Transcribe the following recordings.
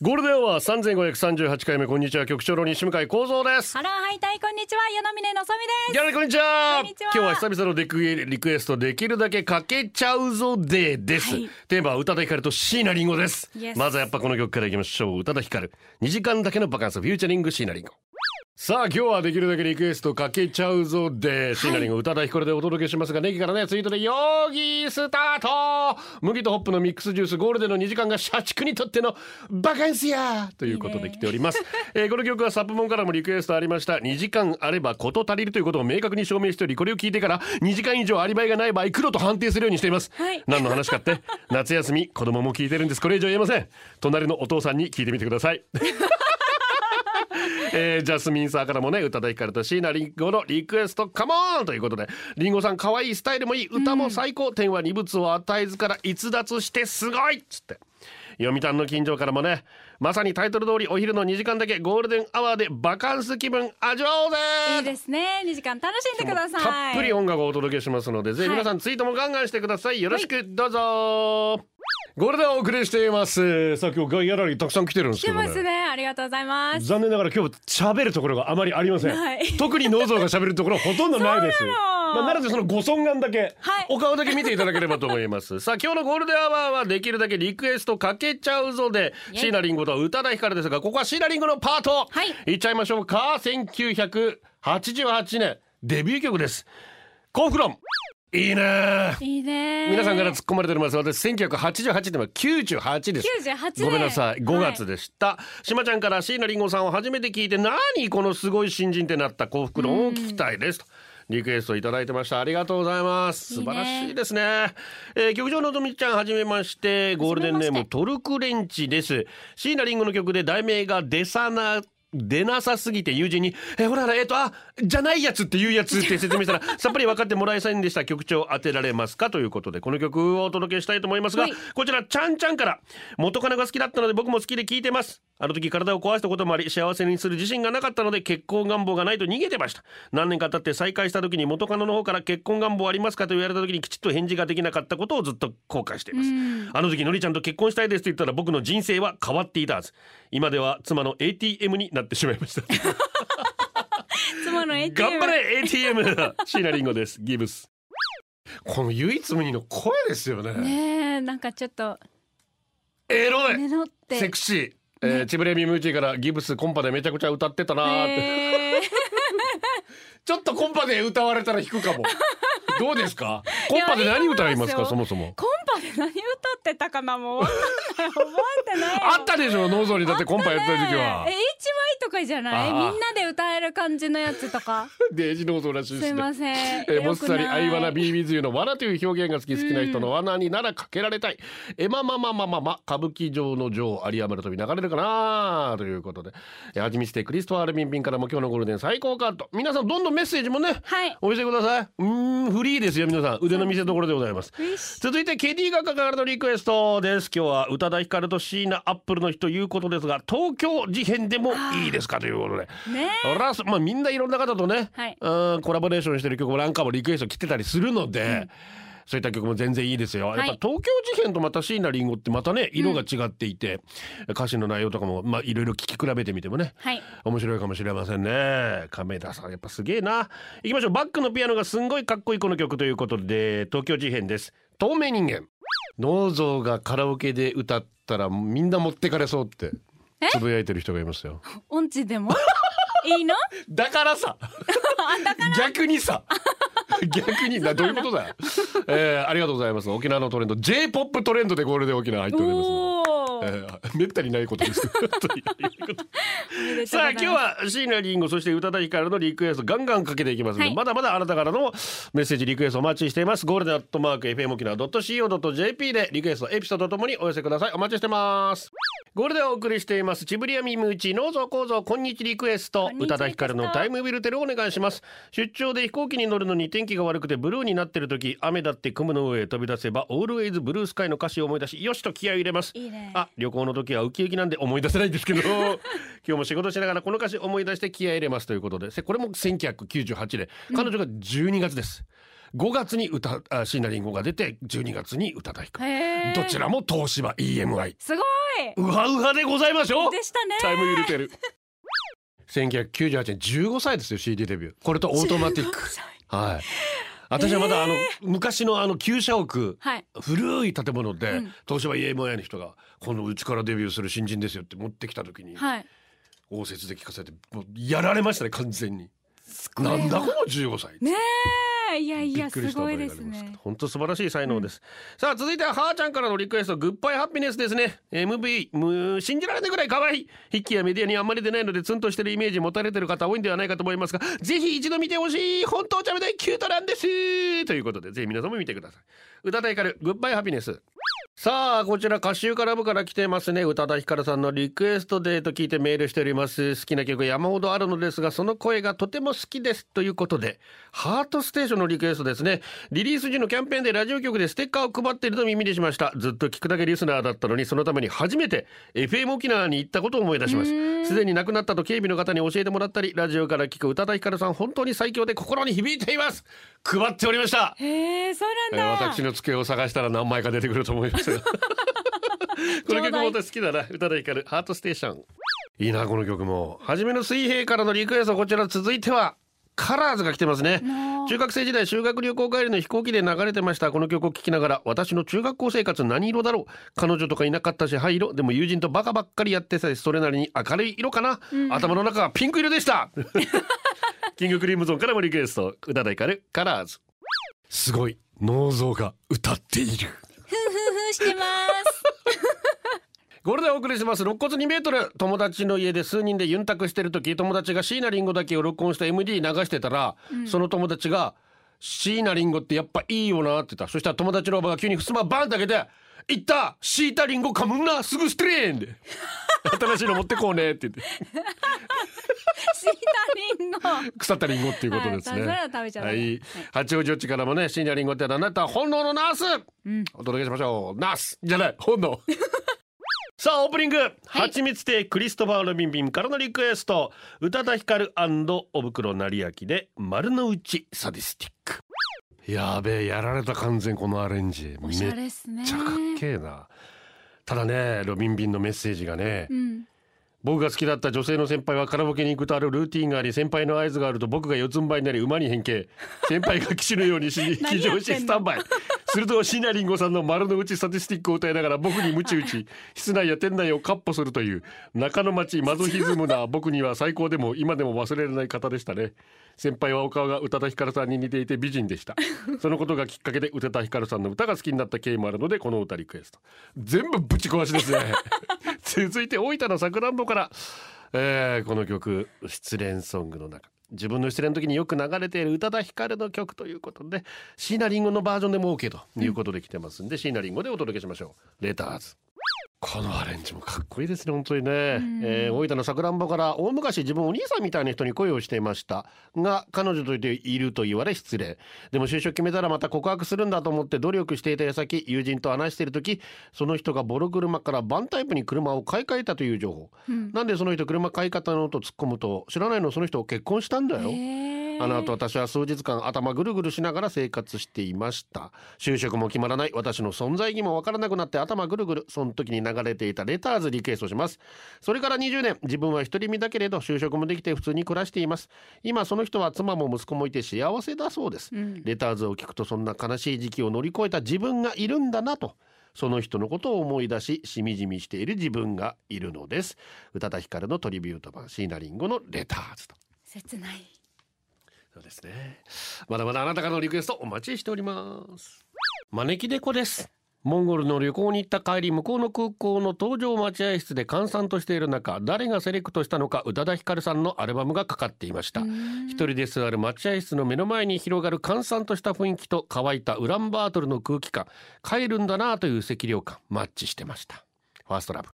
ゴールデンは三千五百三十八回目こんにちは。局長の西向井光三です。ハローハイタイこんにちは。与那嶺のぞみです。ギャラこんにちは。今日は久々のリクエリクエストできるだけかけちゃうぞデーです、はい。テーマは宇多田ヒカルと椎名林檎です。まずはやっぱこの曲からいきましょう。宇多田ヒカル。2時間だけのバカンス。フューチャリング椎名林檎さあ今日はできるだけリクエストかけちゃうぞで椎名林檎宇多田ヒカルでお届けしますがネギからねツイートでヨーギースタート。麦とホップのミックスジュースゴールデンの2時間が社畜にとってのバカンスや。ということで来ております。えーこの曲はサップモンからもリクエストありました。2時間あれば事足りるということを明確に証明しておりこれを聞いてから2時間以上アリバイがない場合黒と判定するようにしています、はい。何の話かって？夏休み子供も聞いてるんです。これ以上言えません。隣のお父さんに聞いてみてください えージャスミンサーからもね宇多田ヒカルと椎名林檎のリクエスト。 Come on ということで林檎さん可愛いスタイルもいい。歌も最高、天は二物を与えずから逸脱してすごい！っつって。読谷の近所からもねまさにタイトル通りお昼の2時間だけゴールデンアワーでバカンス気分味わおうぜいいですね。2時間楽しんでください。たっぷり音楽をお届けしますので、ぜひ皆さんツイートもガンガンしてください。よろしくどうぞ、ゴールデンお送りしています。さあ今日ギャラリーたくさん来てるんです来てけどね。ますね。ありがとうございます。残念ながら今日喋るところがあまりありません、特にノーゾーが喋るところほとんどないです。まあ、なのでそのご尊顔だけ、はい。お顔だけ見ていただければと思います。さあ今日のゴールデンアワーはできるだけリクエストかけちゃうぞでイエイ椎名林檎と宇多田ヒカルですがここは椎名林檎のパート、はい。いっちゃいましょう。か1988年。デビュー曲です。コンフロンいいね。いいね。皆さんから突っ込まれております。私1988年は98です。98年ごめんなさい。5はい。月でした、しまちゃんから椎名林檎さんを初めて聞いて何このすごい新人ってなった幸福論を聞きたいです。とリクエストいただいてました。ありがとうございます。いいね。素晴らしいですね。えー局長のぞみちゃんはじめましてゴールデンネームトルクレンチです。椎名林檎の曲で題名が出さな出なさすぎて友人に「えほらほらえっ、とあじゃないやつっていうやつ」って説明したら さっぱり分かってもらえませんでした。曲調当てられますか？ということでこの曲をお届けしたいと思いますが、はい。こちらちゃんちゃんから元カノが好きだったので僕も好きで聴いてます。あの時体を壊したこともあり幸せにする自信がなかったので結婚願望がないと逃げてました。何年か経って再会した時に元カノの方から結婚願望ありますかと言われた時にきちっと返事ができなかったことをずっと後悔しています。あの時のりちゃんと結婚したいですと言ったら僕の人生は変わっていたはず。今では妻の ATM になってしまいました。妻の ATM 頑張れ ATM 椎名林檎です。ギブス。この唯一無二の声ですよね。ねえなんかちょっと。エロい。ねのって。セクシー、えーチブレミムーチーからギブスコンパでめちゃくちゃ歌ってたなーって、へー ちょっとコンパで歌われたら弾くかも。どうですか？コンパで何歌いますか？そもそも。コンパで何歌ってたかなもう覚えてないよ。あったでしょノーゾーに。だってコンパやってた時期は。え HY とかじゃない？みんなで歌える感じのやつとか。デージノーゾーらしいですすねいません。えー、もっさり「アイワナビービズユの「罠」という表現が好き好きな人の罠にならかけられたい「えまままままま歌舞伎町の女王有山の飛び流れるかな?」ということで。えーはじみしてクリストワール・ビンビンからも今日のゴールデン最高カット。皆さんどんどんメッセージもね、はい。お寄せください。うーんフリーですよ皆さん。腕の見せ所でございます。続いて KD 画家からのリクエストです。今日は宇多田ヒカルと椎名アップルの日ということですが東京事変でもいいですかということで。ねラスまあみんないろんな方とね、はい。うんコラボレーションしてる曲もなんかもリクエスト来てたりするので、そういった曲も全然いいですよ。やっぱはい東京事変とまた椎名林檎ってまたね色が違っていて、歌詞の内容とかもまあいろいろ聞き比べてみてもね、はい。面白いかもしれませんね。亀田さんやっぱすげえな。行きましょう。バックのピアノがすんごいかっこいいこの曲ということで東京事変です。透明人間ノーゾーがカラオケで歌ったらみんな持ってかれそうってつぶやいてる人がいますよ。音痴でも？いいの？だからさ。逆にさ。逆になどういうことだよ、えー、ありがとうございます。沖縄のトレンド。J-POP トレンドでゴールデン沖縄入っておりますえーめったにないことですさあ今日は椎名林檎そして宇多田ヒカルのリクエストガンガンかけていきますので、はい。まだまだあなたからのメッセージリクエストお待ちしています。ゴールデンアットマーク FM 沖縄 .co.jp でリクエストエピソードともにお寄せください。お待ちしてます。ゴールデンお送りしています。チブリアミムーチ農造構造こんにちリクエスト。宇多田ヒカルのタイムビルテルをお願いします。出張で飛行機に乗るのに天気が悪くてブルーになってる時雨だって雲の上へ飛び出せばオールウェイズブルースカイの歌詞を思い出しよしと気合を入れます。あ旅行の時はウキウキなんで思い出せないんですけど今日も仕事しながらこの歌詞思い出して気合い入れますということで。せこれも1998年彼女が12月です、5月に歌あ椎名林檎が出て12月に宇多田ヒカル。へー。どちらも東芝 EMI すごい。うわうわでございましょう。でしたね。タイム入れてる1998年15歳ですよ CD デビュー。これとオートマティック。はい。私はまだあの、昔のあの旧社屋。はい。古い建物で、うん。東芝 EMI の人が「このうちからデビューする新人ですよ」って持ってきた時に、はい応接で聞かせてもうやられましたね完全に。なんだこの15歳。ねえ。いやいやす。ごいですね。本当素晴らしい才能です、さあ続いてははーちゃんからのリクエストグッバイハピネスですね。MV む信じられないぐらい可愛い。筆記やメディアにあんまり出ないのでツンとしてるイメージ持たれてる方多いんではないかと思いますがぜひ一度見てほしい本当お茶目でキュートなんです。ということでぜひ皆さんも見てください。宇多田ヒカルグッバイハピネスさあこちら歌集から部から来てますね。宇多田ヒカルさんのリクエストデーと聞いてメールしております。好きな曲山ほどあるのですがその声がとても好きですということでハートステーションのリクエストですね。リリース時のキャンペーンでラジオ局でステッカーを配っていると耳にしました。ずっと聞くだけリスナーだったのにそのために初めて FM 沖縄に行ったことを思い出します。すでに亡くなったと警備の方に教えてもらったりラジオから聞く宇多田ヒカルさん本当に最強で心に響いています。配っておりました。へえそうえーなんだ。私の机を探したら何枚か出てくると思いますが この曲も私好きだな宇多田ヒカルハートステーション。いいなこの曲も。初めの水平からのリクエストこちら続いてはカラーズが来てますね。中学生時代修学旅行帰りの飛行機で流れてましたこの曲を聴きながら私の中学校生活何色だろう。彼女とかいなかったし灰色でも友人とバカばっかりやってさそれなりに明るい色かな、頭の中はピンク色でした。キングクリームゾーンからもリクエスト宇多田ヒカルカラーズ。すごい脳像が歌っているしてます。これでお送りします。肋骨2メートル。友達の家で数人でユンタクしてる時友達が椎名林檎だけを録音した MD 流してたら、その友達が椎名林檎ってやっぱいいよなって言った。そしたら友達のおばが急に襖バンって開けて「いった！シータリンゴ噛むんな！すぐストレーン!」で新しいの持ってこうねって言ってシータリンの腐ったリンゴっていうことですね。はい八王子っちからもね、椎名林檎ってあなた本能のナース、お届けしましょう。ナースじゃない、本能。さあオープニング、はちみつ亭クリストファー・ロビンビンからのリクエスト。宇多田ヒカルおぶくろ成明で丸の内サディスティック。やべえやられた完全このアレンジ。おしゃめっれっすね。ちゃかっけえな。ただねロビンビンのメッセージがね、うん僕が好きだった女性の先輩はカラオケに行くとあるルーティンがあり先輩の合図があると僕が四つん這いになり馬に変形。先輩が騎士のようにし騎乗しスタンバイするとシナリンゴさんの丸の内サティスティックを歌いながら僕にムチ打ち室内や店内をカッポするという中の町マゾヒズムな僕には最高でも今でも忘れられない方でしたね。先輩はお顔が宇多田ヒカルさんに似ていて美人でした。そのことがきっかけで宇多田ヒカルさんの歌が好きになった経緯もあるのでこの歌リクエスト。全部ぶち壊しですね 続いて大分のさくらんぼから、えーこの曲失恋ソングの中。自分の失恋の時によく流れている宇多田ヒカルの曲ということで椎名林檎のバージョンでも OK ということで来てますんで、椎名林檎でお届けしましょう。レターズ。このアレンジもかっこいいですね本当にね、えー大分のさくらんぼから大昔自分お兄さんみたいな人に恋をしていました。が彼女といていると言われ失礼。でも就職決めたらまた告白するんだと思って努力していた矢先友人と話している時その人がボロ車からバンタイプに車を買い替えたという情報、なんでその人車買い方のと突っ込むと知らないのその人結婚したんだよ、あの後私は数日間頭ぐるぐるしながら生活していました。就職も決まらない。私の存在意義もわからなくなって頭ぐるぐる。その時に流れていたレターズリクエストします。それから20年。自分は独り身だけれど就職もできて普通に暮らしています。今その人は妻も息子もいて幸せだそうです、レターズを聞くとそんな悲しい時期を乗り越えた自分がいるんだなと。その人のことを思い出ししみじみしている自分がいるのです。宇多田ヒカルのトリビュート版椎名林檎のレターズと。切ないそうですね。まだまだあなたからのリクエストお待ちしております。招き猫です。モンゴルの旅行に行った帰り向こうの空港の搭乗待合室で閑散としている中誰がセレクトしたのか宇多田ヒカルさんのアルバムがかかっていました一人で座る待合室の目の前に広がる閑散とした雰囲気と乾いたウランバートルの空気感帰るんだなという赤涼感マッチしてましたファーストラブ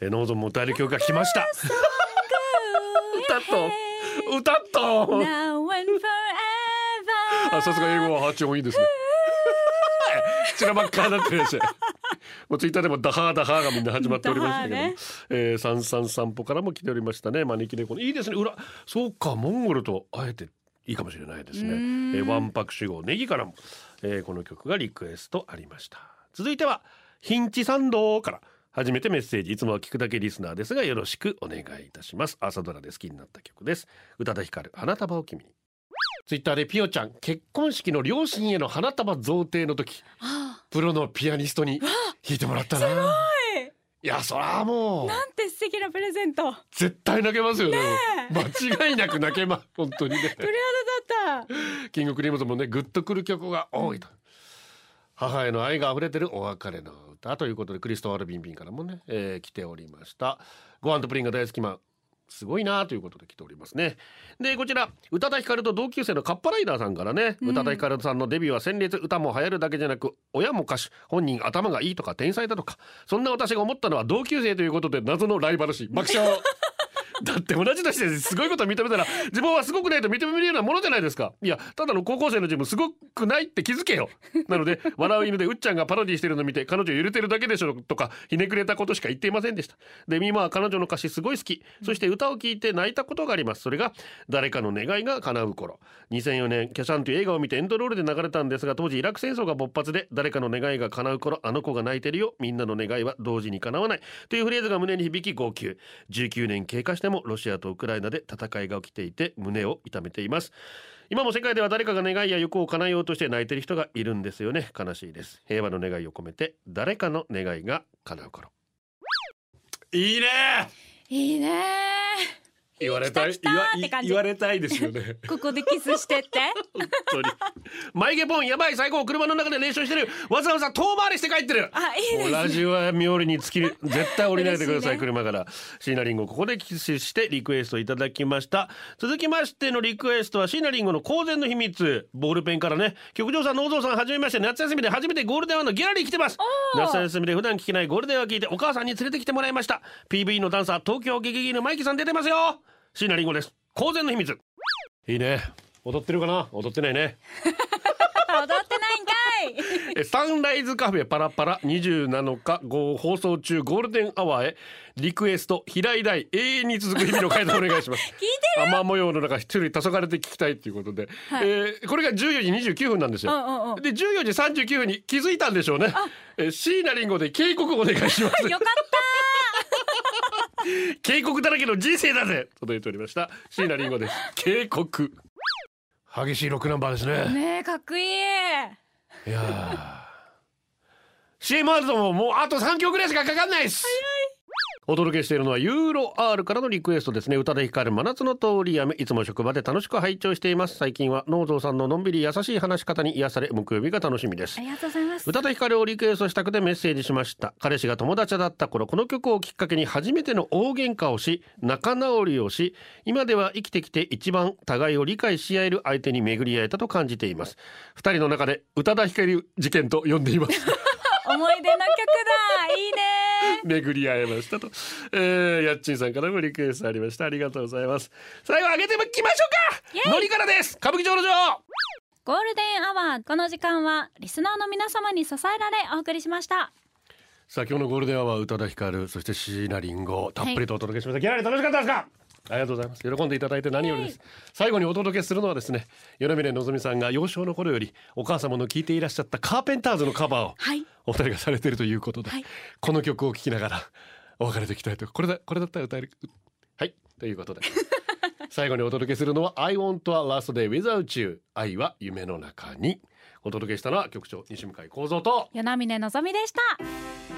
えノーゾンも歌える曲が来ました 歌っと歌っと Now and forever あさすが英語は発音いいですね。ちらばっかになってるでし。ょもうツイッターでもダハーダハーがみんな始まっておりましたけどね。えー、三三散歩からも来ておりましたね。招き猫の。いいですね。裏そうかモンゴルとあえていいかもしれないですね、えー、ワンパク主語ネギからも、えー、この曲がリクエストありました。続いてはヒンチ参道から初めてメッセージいつもは聞くだけリスナーですがよろしくお願いいたします。朝ドラで好きになった曲です。宇多田ヒカル花束を君に。ツイッターでピオちゃん結婚式の両親への花束贈呈の時プロのピアニストに弾いてもらったな。い。やそらもう。なんて素敵なプレゼント。絶対泣けますよね間違いなく泣けます 本当にね。鳥肌だった。キングクリームズもねグッとくる曲が多いと、母への愛が溢れてるお別れの歌ということでクリストファル・ビンビンからもね、えー来ておりました。ご飯とプリンが大好きマン。すごいなということで来ておりますね。でこちら宇多田ヒカルと同級生のカッパライダーさんからね、宇多田ヒカルさんのデビューは鮮烈歌も流行るだけじゃなく親も歌手本人頭がいいとか天才だとかそんな私が思ったのは同級生ということで謎のライバル視爆笑 だって同じ年ですごいこと認めたら自分はすごくないと認めるようなものじゃないですか。いやただの高校生の自分すごくないって気づけよ。なので笑う犬でうっちゃんがパロディしてるの見て彼女揺れてるだけでしょとかひねくれたことしか言っていませんでした。で今は彼女の歌詞すごい好き。そして歌を聴いて泣いたことがあります。それが誰かの願いが叶う頃。2004年キャシャンという映画を見てエンドロールで流れたんですが当時イラク戦争が勃発で誰かの願いが叶う頃あの子が泣いてるよ。みんなの願いは同時に叶わない。というフレーズが胸に響き号泣。19年経過してもロシアとウクライナで戦いが起きていて胸を痛めています。今も世界では誰かが願いや欲を叶えようとして泣いてる人がいるんですよね。悲しいです。平和の願いを込めて誰かの願いが叶う頃。いいねいいね言われたい。来た来た言われたいですよね。ここでキスしてって。本当に。眉毛ポンやばい最高車の中で練習してる。わざわざ遠回りして帰ってる。あいいですもうラジオは妙利に尽きる。絶対降りないでくださいね。車から。椎名林檎ここでキスしてリクエストいただきました。続きましてのリクエストは椎名林檎の公然の秘密。ボールペンからね。局長さん農蔵さんはじめまして。夏休みで初めてゴールデンワンのギャラリー来てます。夏休みで普段聞けないゴールデンアワー聞いてお母さんに連れてきてもらいました。PV のダンサー東京ゲゲゲのマイキさん出てますよ椎名林檎です。公然の秘密。いいね。踊ってるかな？踊ってないね。踊ってないんかい。えサンライズカフェパラパラ。27日号放送中ゴールデンアワーへ。リクエスト平井大永遠に続く日々の回答お願いします。聞いて雨模様の中一人黄昏で聞きたいということで、えーこれが14時29分なんですよ、うんうんうん。で14時39分に気づいたんでしょうね。えー椎名林檎で警告お願いします。よかっ警告だらけの人生だぜ届いておりました。椎名林檎です。警告。激しいロックナンバーですたね。ねえかっこいい。いやー。CM あるとももうあと3曲ぐらいしかかかんないですお届けしているのはユーロ R からのリクエストですね。宇多田ヒカル真夏の通り雨。いつも職場で楽しく拝聴しています。最近は農蔵さんののんびり優しい話し方に癒され木曜日が楽しみです。ありがとうございます。宇多田ヒカルをリクエストしたくてメッセージしました。彼氏が友達だった頃この曲をきっかけに初めての大喧嘩をし仲直りをし今では生きてきて一番互いを理解し合える相手に巡り合えたと感じています。二人の中で宇多田ヒカル事件と呼んでいます。思い出の曲だ。いいね 巡り合えましたと、えー、やっちんさんからもリクエストありました。ありがとうございます。最後上げていきましょうか。のりからです。歌舞伎町の女王ゴールデンアワー。この時間はリスナーの皆様に支えられお送りしました。さあ今日のゴールデンアワー宇多田ヒカルそして椎名林檎。たっぷりとお届けしました、ギャラリー楽しかったですか？ありがとうございます。喜んでいただいて何よりです。最後にお届けするのはですね米峰のぞみさんが幼少の頃よりお母様の聴いていらっしゃったカーペンターズのカバーをはい。お二人がされているということで、はい。この曲を聴きながら お別れできたいと。これだこれだったら歌える。はい。ということで。最後にお届けするのは I want a last day without you 愛は夢の中に。お届けしたのは局長西向井幸三と。与那嶺のぞみでした